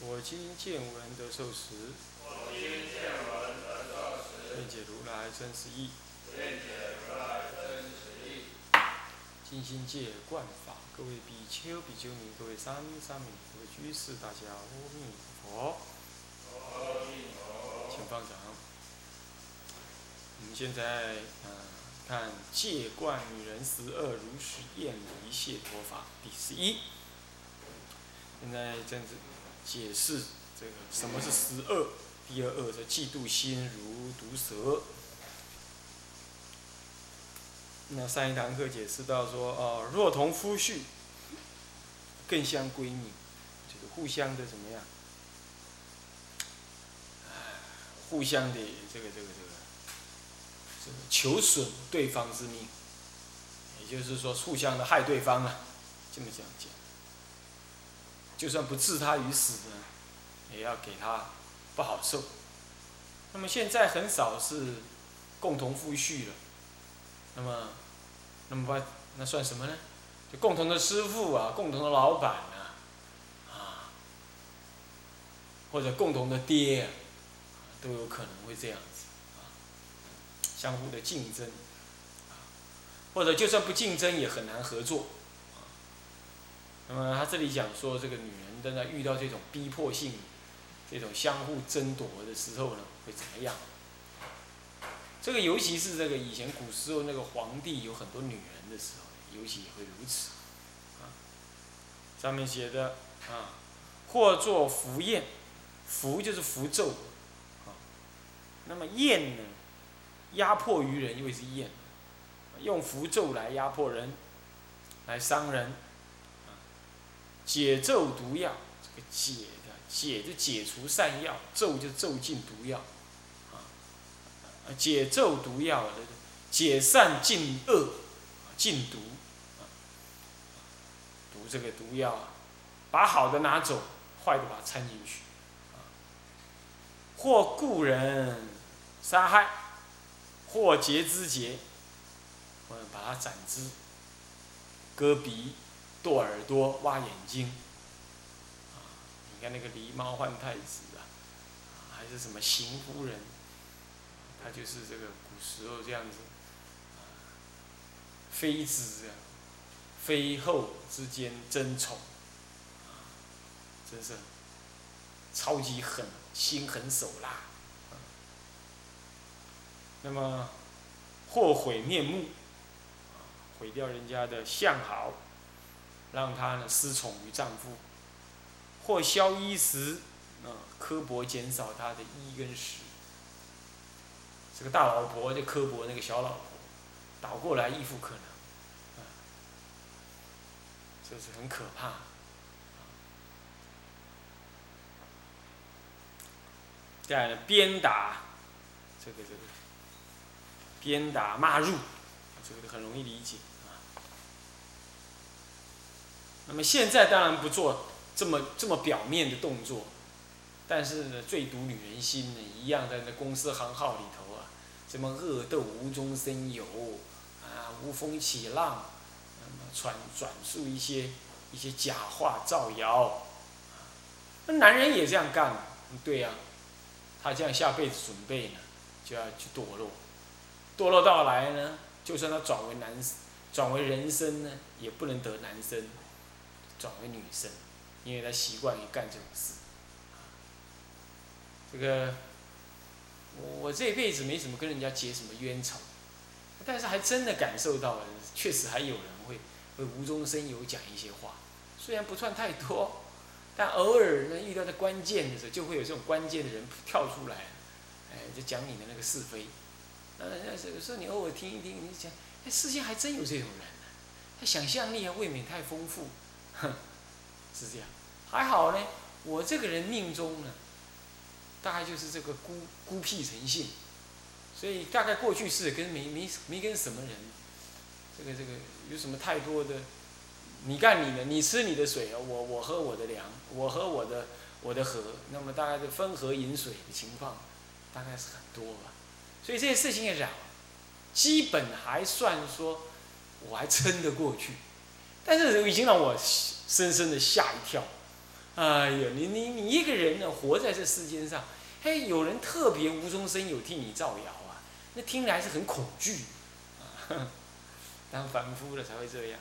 我今见闻得受持。我今见闻得受持。愿解如来真实义。愿解如来真实义。金心戒观法，各位比丘、比丘尼，各位三三米，各位居士，大家阿弥陀佛。请放掌。我们现在嗯，看戒观女人十二如实验离谢脱法第十一。现在这样子解释这个什么是十二。第二二是嫉妒心如毒蛇。那上一堂课解释到说，哦，若同夫婿，更相闺蜜，这个互相的怎么样？互相的这个这个这个。求损对方之命，也就是说，互相的害对方啊，这么这样讲。就算不置他于死呢，也要给他不好受。那么现在很少是共同夫婿了，那么，那么把那算什么呢？就共同的师傅啊，共同的老板啊，啊，或者共同的爹啊，都有可能会这样子啊。相互的竞争，或者就算不竞争也很难合作。那么他这里讲说，这个女人在那遇到这种逼迫性、这种相互争夺的时候呢，会怎么样？这个尤其是这个以前古时候那个皇帝有很多女人的时候，尤其也会如此。啊，上面写的啊，或作符砚，符就是符咒，啊，那么砚呢？压迫于人，因为是厌，用符咒来压迫人，来伤人，解咒毒药，这个解的解就解除善药，咒就咒尽毒药，啊，解咒毒药，解善尽恶，禁毒，毒这个毒药啊，把好的拿走，坏的把它掺进去，或故人杀害。或截肢节，或者把它斩肢、割鼻、剁耳朵、挖眼睛。啊，你看那个狸猫换太子啊，还是什么邢夫人，他就是这个古时候这样子，妃子啊，妃后之间争宠，真是超级狠，心狠手辣。那么，祸毁面目，毁掉人家的相好，让他呢失宠于丈夫；或消衣食，啊，刻薄减少他的衣跟食。这个大老婆就刻薄那个小老婆，倒过来亦复可能，啊，这是很可怕。再来鞭打，这个这个。鞭打骂入，这个很容易理解。那么现在当然不做这么这么表面的动作，但是呢，最毒女人心呢，一样在那公司行号里头啊，什么恶斗无中生有啊，无风起浪，那么传转述一些一些假话造谣，那男人也这样干，对呀，他这样下辈子准备呢，就要去堕落。堕落到来呢，就算他转为男，转为人生呢，也不能得男生，转为女生，因为他习惯于干这种事。这个，我我这辈子没怎么跟人家结什么冤仇，但是还真的感受到了，确实还有人会会无中生有讲一些话，虽然不算太多，但偶尔呢遇到的关键的时候，就会有这种关键的人跳出来，哎，就讲你的那个是非。呃，有时候你偶尔听一听，你讲，哎，世界还真有这种人呢，他想象力啊未免太丰富，哼 是这样。还好呢，我这个人命中呢，大概就是这个孤孤僻成性，所以大概过去是跟没没没跟什么人，这个这个有什么太多的，你干你的，你吃你的水，我我喝我的粮，我喝我的我的河，那么大概是分河饮水的情况，大概是很多吧。所以这些事情也讲，基本还算说，我还撑得过去，但是已经让我深深的吓一跳。哎呀，你你你一个人呢，活在这世间上，嘿，有人特别无中生有替你造谣啊，那听来是很恐惧，当凡夫了才会这样。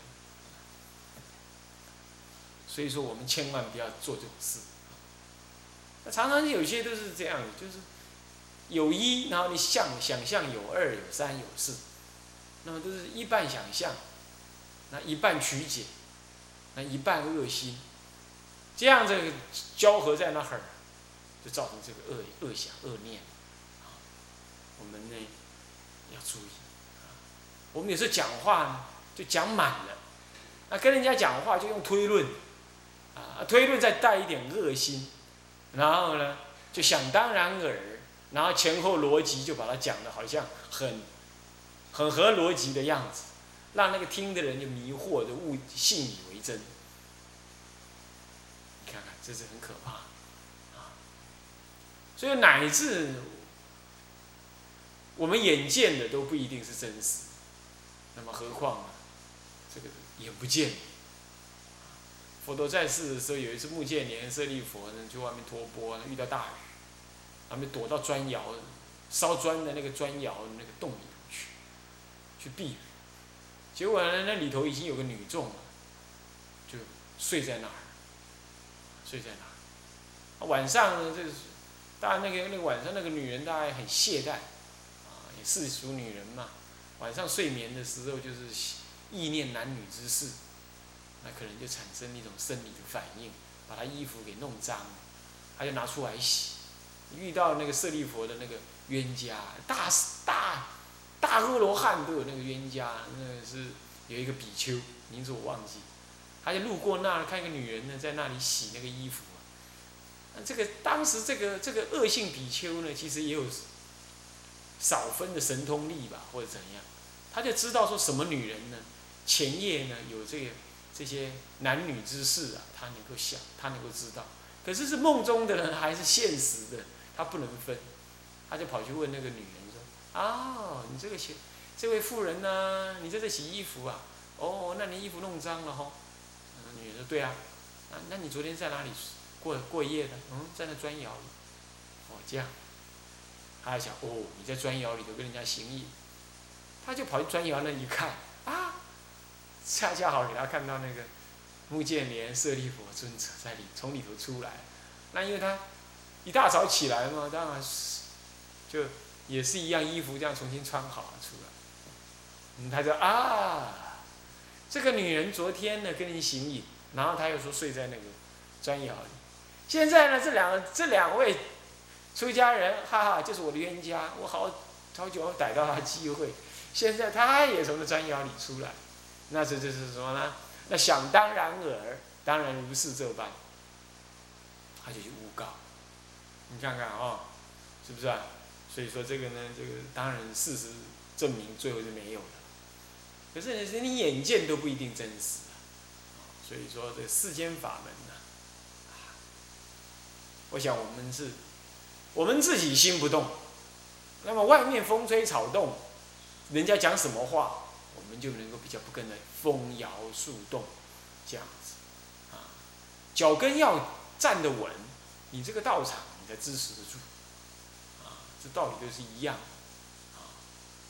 所以说，我们千万不要做这种事。那常常有些都是这样的，就是有一，然后你想想象有二、有三、有四，那么都是一半想象，那一半曲解，那一半恶心。这样子交合在那儿，就造成这个恶恶想恶念，我们呢要注意，我们有时候讲话呢就讲满了，那跟人家讲话就用推论，啊，推论再带一点恶心，然后呢就想当然耳，然后前后逻辑就把它讲的好像很很合逻辑的样子，让那个听的人就迷惑的误信以为真。你看看这是很可怕，啊！所以乃至我们眼见的都不一定是真实，那么何况啊，这个眼不见。佛陀在世的时候，有一次目犍连舍利佛呢，去外面托钵，遇到大雨，他们躲到砖窑烧砖的那个砖窑那个洞里头去，去避雨。结果呢，那里头已经有个女众了，就睡在那儿。睡在哪？晚上呢？这是，当然那个那个晚上那个女人大概很懈怠，啊，也世俗女人嘛。晚上睡眠的时候就是意念男女之事，那可能就产生一种生理的反应，把她衣服给弄脏了，她就拿出来洗。遇到那个舍利佛的那个冤家，大大大阿罗汉都有那个冤家，那是有一个比丘，名字我忘记。他就路过那儿，看一个女人呢，在那里洗那个衣服。那这个当时这个这个恶性比丘呢，其实也有少分的神通力吧，或者怎样，他就知道说什么女人呢，前夜呢有这个这些男女之事啊，他能够想，他能够知道。可是是梦中的人还是现实的，他不能分。他就跑去问那个女人哦：“，你这个这这位妇人呢，你在这洗衣服啊？哦，那你衣服弄脏了哈。”女人说：“对啊，那那你昨天在哪里过过夜的？嗯，在那砖窑里。哦，这样。他还想，哦，你在砖窑里头跟人家行医，他就跑去砖窑那一看，啊，恰恰好给他看到那个木建莲舍利佛尊者在里从里头出来。那因为他一大早起来嘛，当然是就也是一样衣服这样重新穿好了出来。嗯，他就啊。”这个女人昨天呢跟你行礼，然后她又说睡在那个砖窑里。现在呢，这两这两位出家人，哈哈，就是我的冤家。我好好久逮到他机会，现在他也从那砖窑里出来，那这就是什么呢？那想当然尔，当然如是这般，他就去诬告。你看看啊，是不是啊？所以说这个呢，这个当然事实证明最后是没有的。可是你你眼见都不一定真实啊，所以说这世间法门呢，我想我们是，我们自己心不动，那么外面风吹草动，人家讲什么话，我们就能够比较不跟着风摇树动，这样子，啊，脚跟要站得稳，你这个道场你才支持得住，这道理都是一样，啊，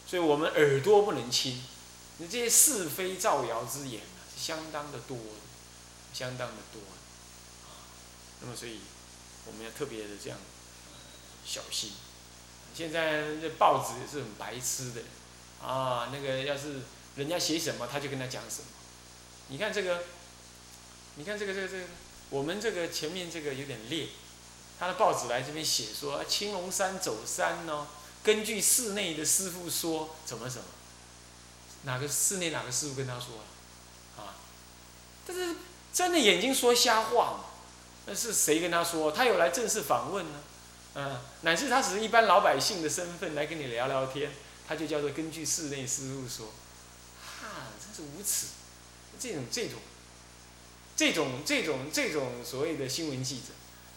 所以我们耳朵不能轻。你这些是非造谣之言呢，是相当的多，相当的多，啊，那么所以我们要特别的这样小心。现在这报纸也是很白痴的，啊，那个要是人家写什么，他就跟他讲什么。你看这个，你看这个这个这个，我们这个前面这个有点裂，他的报纸来这边写说青龙山走山哦，根据寺内的师傅说怎么怎么。哪个室内哪个师傅跟他说啊？啊，这是睁着眼睛说瞎话嘛？那是谁跟他说？他有来正式访问呢？嗯，乃至他只是一般老百姓的身份来跟你聊聊天，他就叫做根据室内师傅说，哈，真是无耻！这种这种，这种这种这种所谓的新闻记者，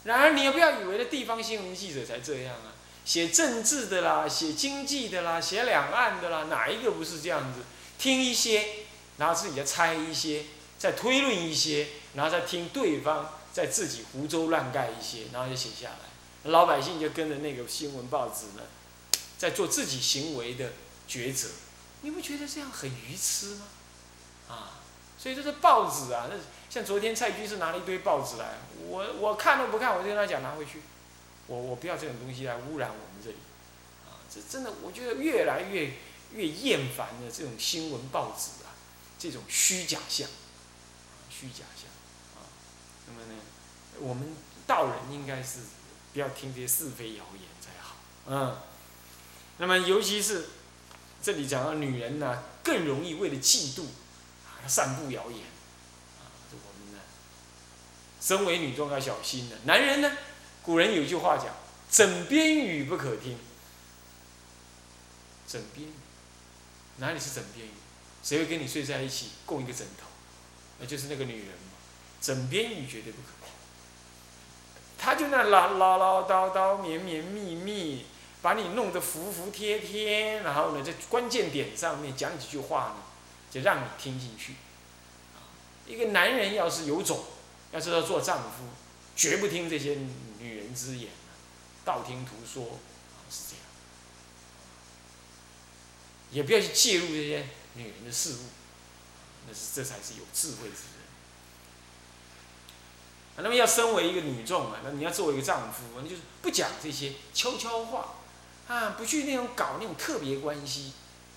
然而你也不要以为的地方新闻记者才这样啊，写政治的啦，写经济的啦，写两岸的啦，哪一个不是这样子？听一些，然后自己再猜一些，再推论一些，然后再听对方再自己胡诌乱盖一些，然后就写下来。老百姓就跟着那个新闻报纸呢，在做自己行为的抉择，你不觉得这样很愚痴吗？啊，所以这是报纸啊，那像昨天蔡居士拿了一堆报纸来，我我看都不看，我就跟他讲拿回去，我我不要这种东西来污染我们这里，啊，这真的我觉得越来越越厌烦的这种新闻报纸啊，这种虚假象，虚假象，啊，那么呢，我们道人应该是。不要听这些是非谣言才好，嗯。那么，尤其是这里讲到女人呢，更容易为了嫉妒，啊，散布谣言，身为女众要小心的。男人呢，古人有句话讲：“枕边语不可听。”枕边语，哪里是枕边语？谁会跟你睡在一起共一个枕头？那就是那个女人嘛。枕边语绝对不可听。他就那唠唠唠叨叨、绵绵密密，把你弄得服服帖帖，然后呢，在关键点上面讲几句话呢，就让你听进去。一个男人要是有种，要知道做丈夫，绝不听这些女人之言，道听途说，是这样。也不要去介入这些女人的事物，那是这才是有智慧之人。那么要身为一个女众啊，那你要作为一个丈夫，你就是不讲这些悄悄话，啊，不去那种搞那种特别关系，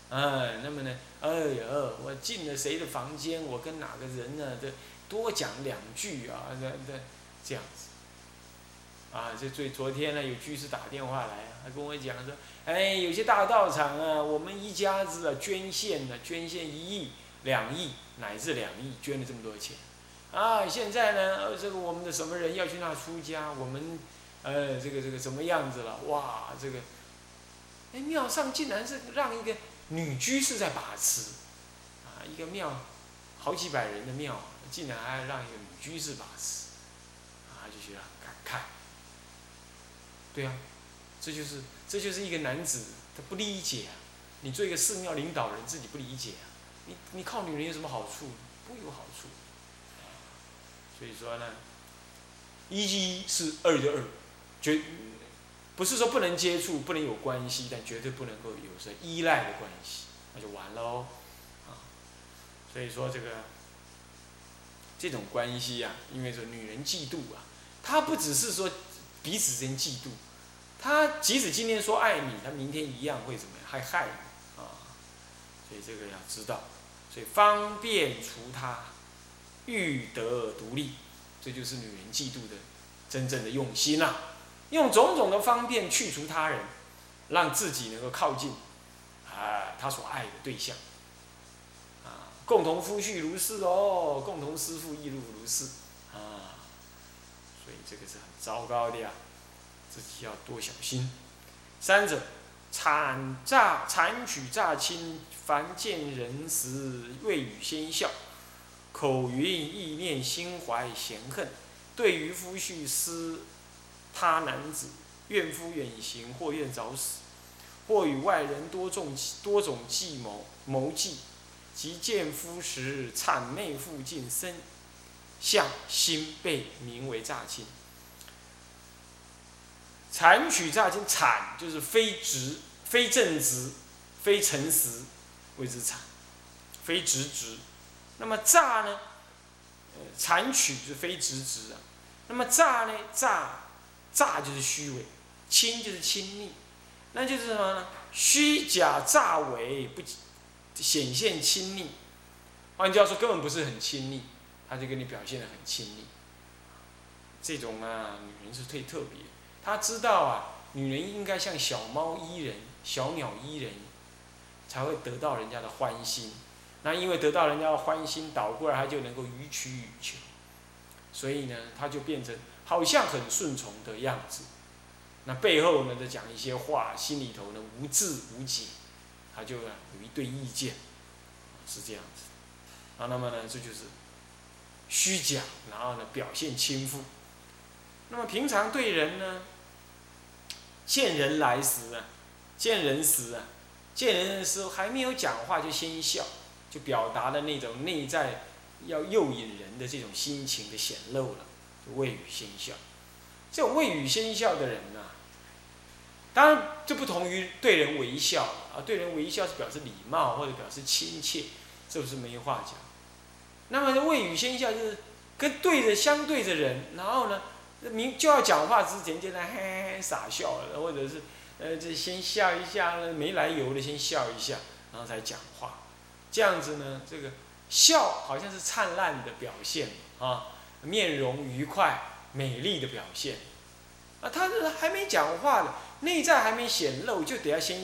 哎，那么呢，哎呀，我进了谁的房间，我跟哪个人呢，这多讲两句啊，这这这样子，啊，这最昨天呢，有居士打电话来，他跟我讲说，哎，有些大道场啊，我们一家子啊，捐献呢，捐献一亿、两亿乃至两亿，捐了这么多钱。啊，现在呢，这个我们的什么人要去那出家？我们，呃，这个这个什么样子了？哇，这个，哎，庙上竟然是让一个女居士在把持，啊，一个庙，好几百人的庙，竟然还让一个女居士把持，啊，就觉得很感慨。对啊，这就是这就是一个男子他不理解啊，你做一个寺庙领导人自己不理解啊，你你靠女人有什么好处？不有好处。所以说呢，一是二的二，绝不是说不能接触、不能有关系，但绝对不能够有着依赖的关系，那就完喽，啊，所以说这个这种关系呀，因为说女人嫉妒啊，她不只是说彼此之间嫉妒，她即使今天说爱你，她明天一样会怎么样，还害你啊，所以这个要知道，所以方便除他。欲得独立，这就是女人嫉妒的真正的用心呐。用种种的方便去除他人，让自己能够靠近啊他所爱的对象。共同夫婿如是哦，共同师父亦如如是啊。所以这个是很糟糕的呀，自己要多小心。三者，谄诈、谄取、诈亲，凡见人时，未语先笑。口云意念心怀嫌恨，对于夫婿思他男子，怨夫远行或愿早死，或与外人多种多种计谋谋计，即见夫时谄媚附近身相心被名为诈亲。谄取诈亲，谄就是非直、非正直、非诚实谓之谄，非直直。那么诈呢？呃，谄取是非直直啊。那么诈呢？诈，诈就是虚伪，亲就是亲密，那就是什么呢？虚假诈伪，不显现亲密。换句话说，根本不是很亲密，他就跟你表现的很亲密。这种啊，女人是最特别，她知道啊，女人应该像小猫依人、小鸟依人，才会得到人家的欢心。那因为得到人家的欢心，倒过来她就能够予取予求，所以呢，他就变成好像很顺从的样子。那背后呢，在讲一些话，心里头呢无智无解，他就有一堆意见，是这样子。啊，那么呢，这就是虚假，然后呢，表现轻浮。那么平常对人呢，见人来时啊，见人时啊，见人的时候还没有讲话就先笑，就表达的那种内在要诱引人的这种心情的显露了，就未语先笑。这种未语先笑的人呢，当然就不同于对人微笑对人微笑是表示礼貌或者表示亲切，这不是没话讲。那么未语先笑就是跟对着相对着人，然后呢？明就要讲话之前，就在嘿嘿傻笑了，或者是，呃，这先笑一下，没来由的先笑一下，然后才讲话。这样子呢，这个笑好像是灿烂的表现啊，面容愉快、美丽的表现。啊，他是还没讲话呢，内在还没显露，就得要先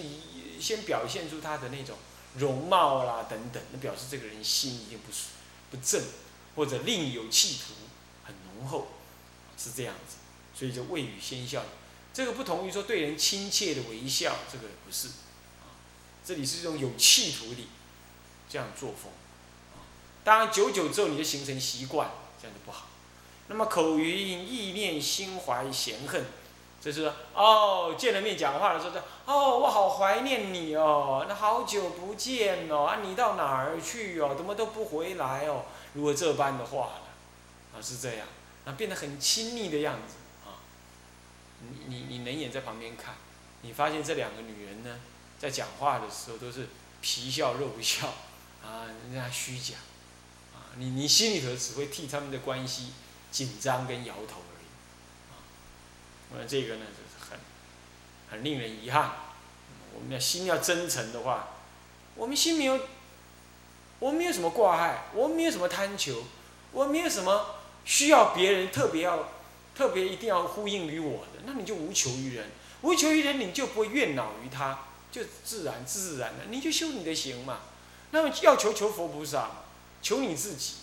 先表现出他的那种容貌啦等等，那表示这个人心已经不不正，或者另有企图，很浓厚。是这样子，所以就未语先笑，这个不同于说对人亲切的微笑，这个不是，啊，这里是一种有企图的这样作风，啊，当然久久之后你就形成习惯，这样就不好。那么口云意念心怀嫌恨，就是哦，见了面讲话的时候说，哦，我好怀念你哦，那好久不见哦，啊，你到哪儿去哦，怎么都不回来哦，如果这般的话呢啊，是这样。那变得很亲密的样子啊！你你你冷眼在旁边看，你发现这两个女人呢，在讲话的时候都是皮笑肉不笑啊，人家虚假啊！你你心里头只会替他们的关系紧张跟摇头！那这个呢，就是很很令人遗憾。我们要心要真诚的话，我们心没有，我们没有什么挂碍，我们没有什么贪求，我们没有什么。需要别人特别要，特别一定要呼应于我的，那你就无求于人，无求于人，你就不会怨恼于他，就自然自然的，你就修你的行嘛。那么要求求佛菩萨，求你自己，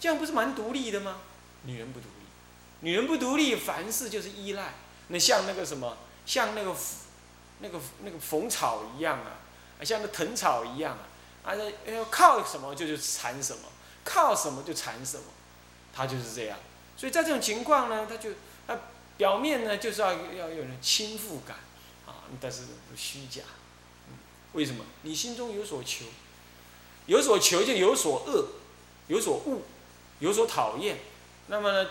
这样不是蛮独立的吗？女人不独立，女人不独立，凡事就是依赖。那像那个什么，像那个那个那个缝草一样啊，像那藤草一样啊，啊，要靠什么就就缠什么，靠什么就缠什么。他就是这样，所以在这种情况呢，他就他表面呢就是要要有人亲附感啊，但是虚假。为什么？你心中有所求，有所求就有所恶，有所恶，有所讨厌。那么呢，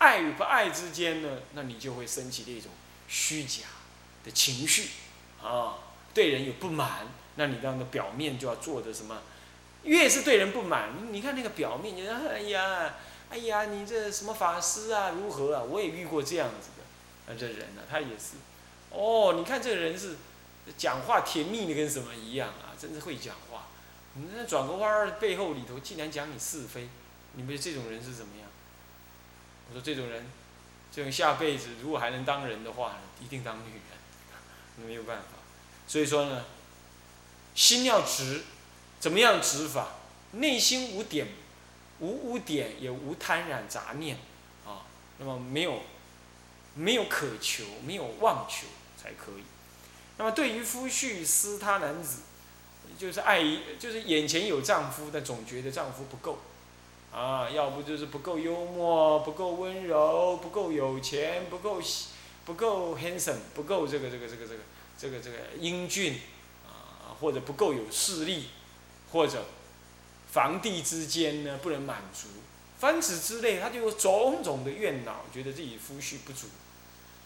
爱与不爱之间呢，那你就会升起的一种虚假的情绪啊，对人有不满，那你这样的表面就要做的什么？越是对人不满，你看那个表面，你说哎呀，哎呀，你这什么法师啊，如何啊？我也遇过这样子的，啊，这人呢，他也是，哦，你看这个人是讲话甜蜜的跟什么一样啊？真是会讲话。你那转个弯儿，背后里头竟然讲你是非，你们这种人是怎么样？我说这种人，这种下辈子如果还能当人的话，一定当女人，没有办法。所以说呢，心要直。怎么样直法？内心无点，无污点，也无贪染杂念，啊，那么没有，没有渴求，没有妄求才可以。那么对于夫婿思他男子，就是爱，就是眼前有丈夫，但总觉得丈夫不够，啊，要不就是不够幽默，不够温柔，不够有钱，不够，不够 handsome，不够这个这个这个这个这个这个英俊，啊，或者不够有势力。或者房地之间呢不能满足，凡此之类，他就有种种的怨恼，觉得自己夫婿不足。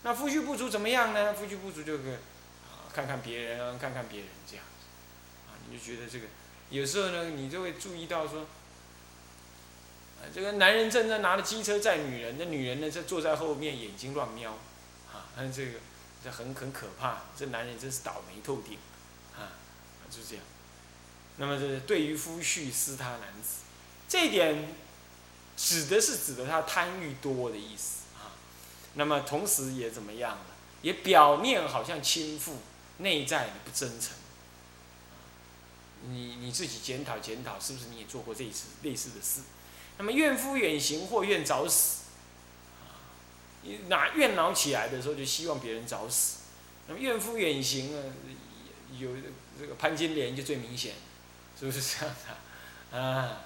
那夫婿不足怎么样呢？夫婿不足就个啊，看看别人啊，看看别人这样子，啊，你就觉得这个有时候呢，你就会注意到说，这个男人正在拿着机车载女人，那女人呢在坐在后面眼睛乱瞄，啊，那这个这很很可怕，这男人真是倒霉透顶，啊，就是这样。那么，这对于夫婿私他男子，这一点指的是指的他贪欲多的意思啊。那么，同时也怎么样呢？也表面好像倾覆，内在不真诚。你你自己检讨检讨，是不是你也做过这一次类似的事？那么怨夫远行或怨早死，哪怨恼起来的时候就希望别人早死。那么怨夫远行呢，有这个潘金莲就最明显，是不是这样的？啊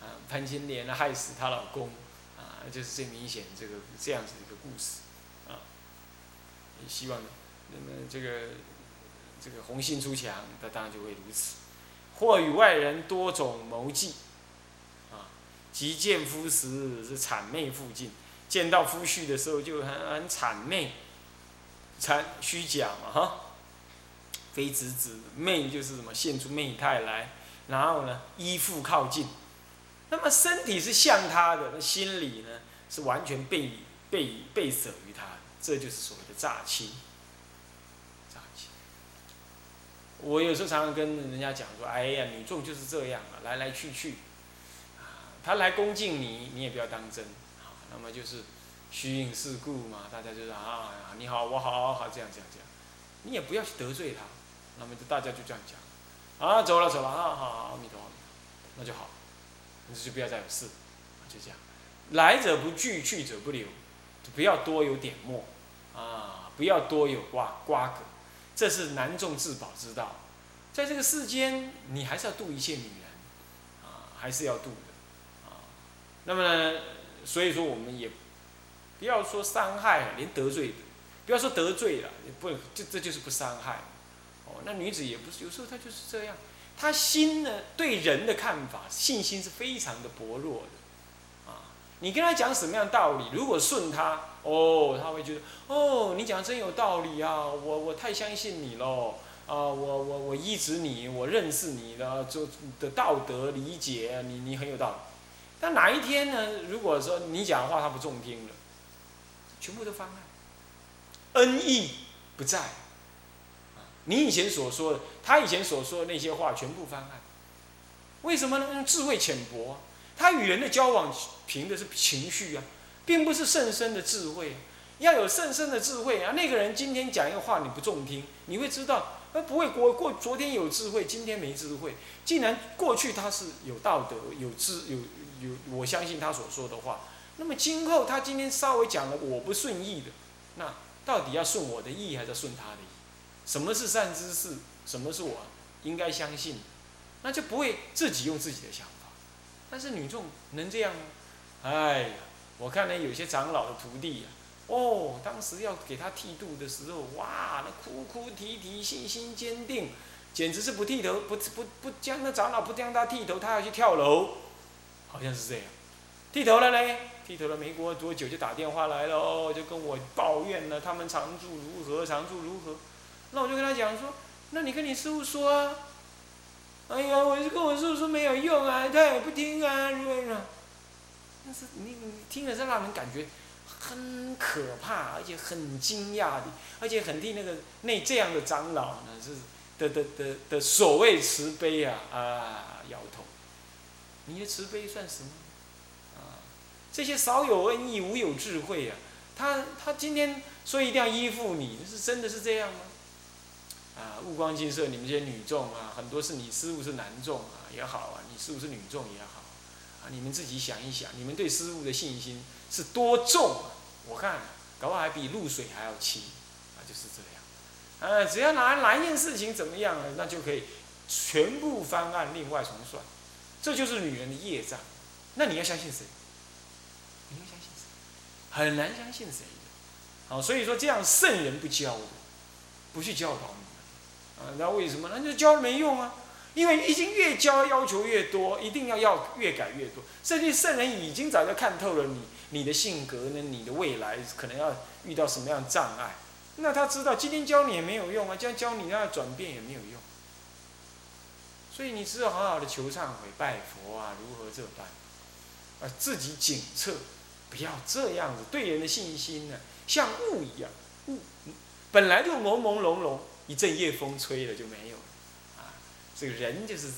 啊，潘金莲害死她老公，啊，就是最明显这个这样子一个故事，啊，希望那么这个这个红杏出墙，那当然就会如此。或与外人多种谋计，即见夫时是谄媚附近，见到夫婿的时候就很很谄媚，谄虚假嘛哈，非直直媚就是什么现出媚态来，然后呢依附靠近，那么身体是向他的，那心里呢是完全背背背舍于他，这就是所谓的诈欺。我有时候常常跟人家讲说：“哎呀，女众就是这样啊，来来去去，他来恭敬你，你也不要当真，好，那么就是虚应事故嘛，大家就是啊，你好，我好好这样这样这样，你也不要去得罪他，那么就大家就这样讲，啊，走了走了，啊，好，阿弥陀佛，那就好，那就不要再有事，就这样，来者不拒，去者不留，就不要多有点墨，啊，不要多有瓜瓜葛。”这是男众自保之道，在这个世间，你还是要度一切女人，啊，还是要度，那么呢，所以说我们也不要说伤害，连得罪，不要说得罪了，也不，这这就是不伤害，哦，那女子也不是，有时候她就是这样，她心呢对人的看法，信心是非常的薄弱的。你跟他讲什么样道理？如果顺他，哦，他会觉得，哦，你讲真有道理啊，我我太相信你喽，啊，我我我依止你，我认识你的就的道德理解，你你很有道理。但哪一天呢？如果说你讲的话他不中听了，全部都翻案，恩义不在，你以前所说的，他以前所说的那些话全部翻案，为什么呢？智慧浅薄。他与人的交往凭的是情绪啊，并不是甚深的智慧。要有甚深的智慧啊，那个人今天讲一个话你不中听，你会知道，他不会过过昨天有智慧，今天没智慧。既然过去他是有道德、有智、有有，我相信他所说的话。那么今后他今天稍微讲了我不顺意的，那到底要顺我的意还是顺他的意？什么是善知识？什么是我应该相信？那就不会自己用自己的想法。但是女众能这样吗？哎呀，我看呢有些长老的徒弟呀，哦，当时要给他剃度的时候，哇，那哭哭啼啼，信心坚定，简直是不剃头，不不不将那长老不将他剃头，他要去跳楼，好像是这样。剃头了嘞，剃头了没过多久就打电话来了，哦就跟我抱怨了他们常住如何，常住如何。那我就跟他讲说，那你跟你师傅说啊。哎呀，我就跟我师傅说没有用啊，他也不听啊，如何呢？但是你你听了是让人感觉很可怕，而且很惊讶的，而且很替那个那这样的长老呢是的的的的所谓慈悲啊啊摇头，你的慈悲算什么？啊，这些少有恩义无有智慧啊，他他今天说一定要依附你，是真的是这样吗？啊，悟光金色，你们这些女众啊，很多是你师傅是男众啊，也好啊，你师傅是女众也好，啊，你们自己想一想，你们对师傅的信心是多重啊？我看，搞不好还比露水还要轻，啊，就是这样。呃，只要哪哪一件事情怎么样了，那就可以全部翻案，另外重算，这就是女人的业障。那你要相信谁？你要相信谁？很难相信谁的。好，所以说这样圣人不教的，不去教导你们。啊，那为什么？那就教没用啊，因为已经越教要求越多，一定要要越改越多。甚至圣人已经早就看透了你，你的性格呢，你的未来可能要遇到什么样的障碍，那他知道今天教你也没有用啊，这样教你要转变也没有用。所以你只有好好的求忏悔、拜佛啊，如何这般，啊，自己警测，不要这样子，对人的信心呢，像雾一样，雾本来就朦朦胧胧。一阵夜风吹了就没有了，啊，这个人就是，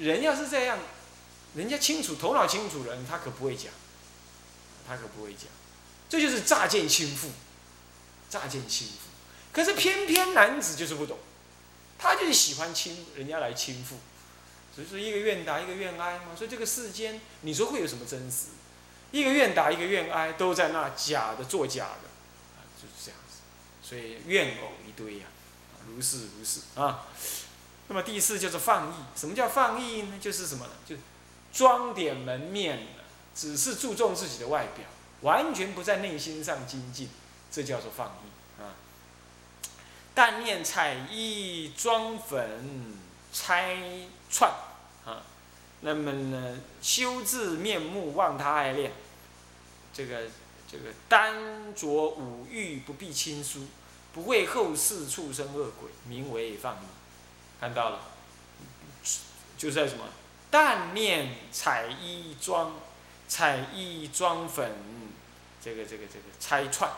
人要是这样，人家清楚头脑清楚人，他可不会讲，他可不会讲，这就是乍见轻负，乍见轻负。可是偏偏男子就是不懂，他就是喜欢轻人家来轻负，只是一个愿打一个愿挨嘛。所以这个世间，你说会有什么真实？一个愿打一个愿挨，都在那假的作假的，啊，就是这样子。所以怨偶一堆呀，如是如是啊。那么第四就是放逸。什么叫放逸呢？就是什么呢？就装点门面，只是注重自己的外表，完全不在内心上精进，这叫做放逸。但念彩衣妆粉拆串啊，那么呢，修治面目忘他爱恋，这个这个单着五欲不必亲疏，不为后世畜生恶鬼，名为放逸。看到了，就在什么？淡念彩衣妆，彩衣妆粉，这个这个这个拆串。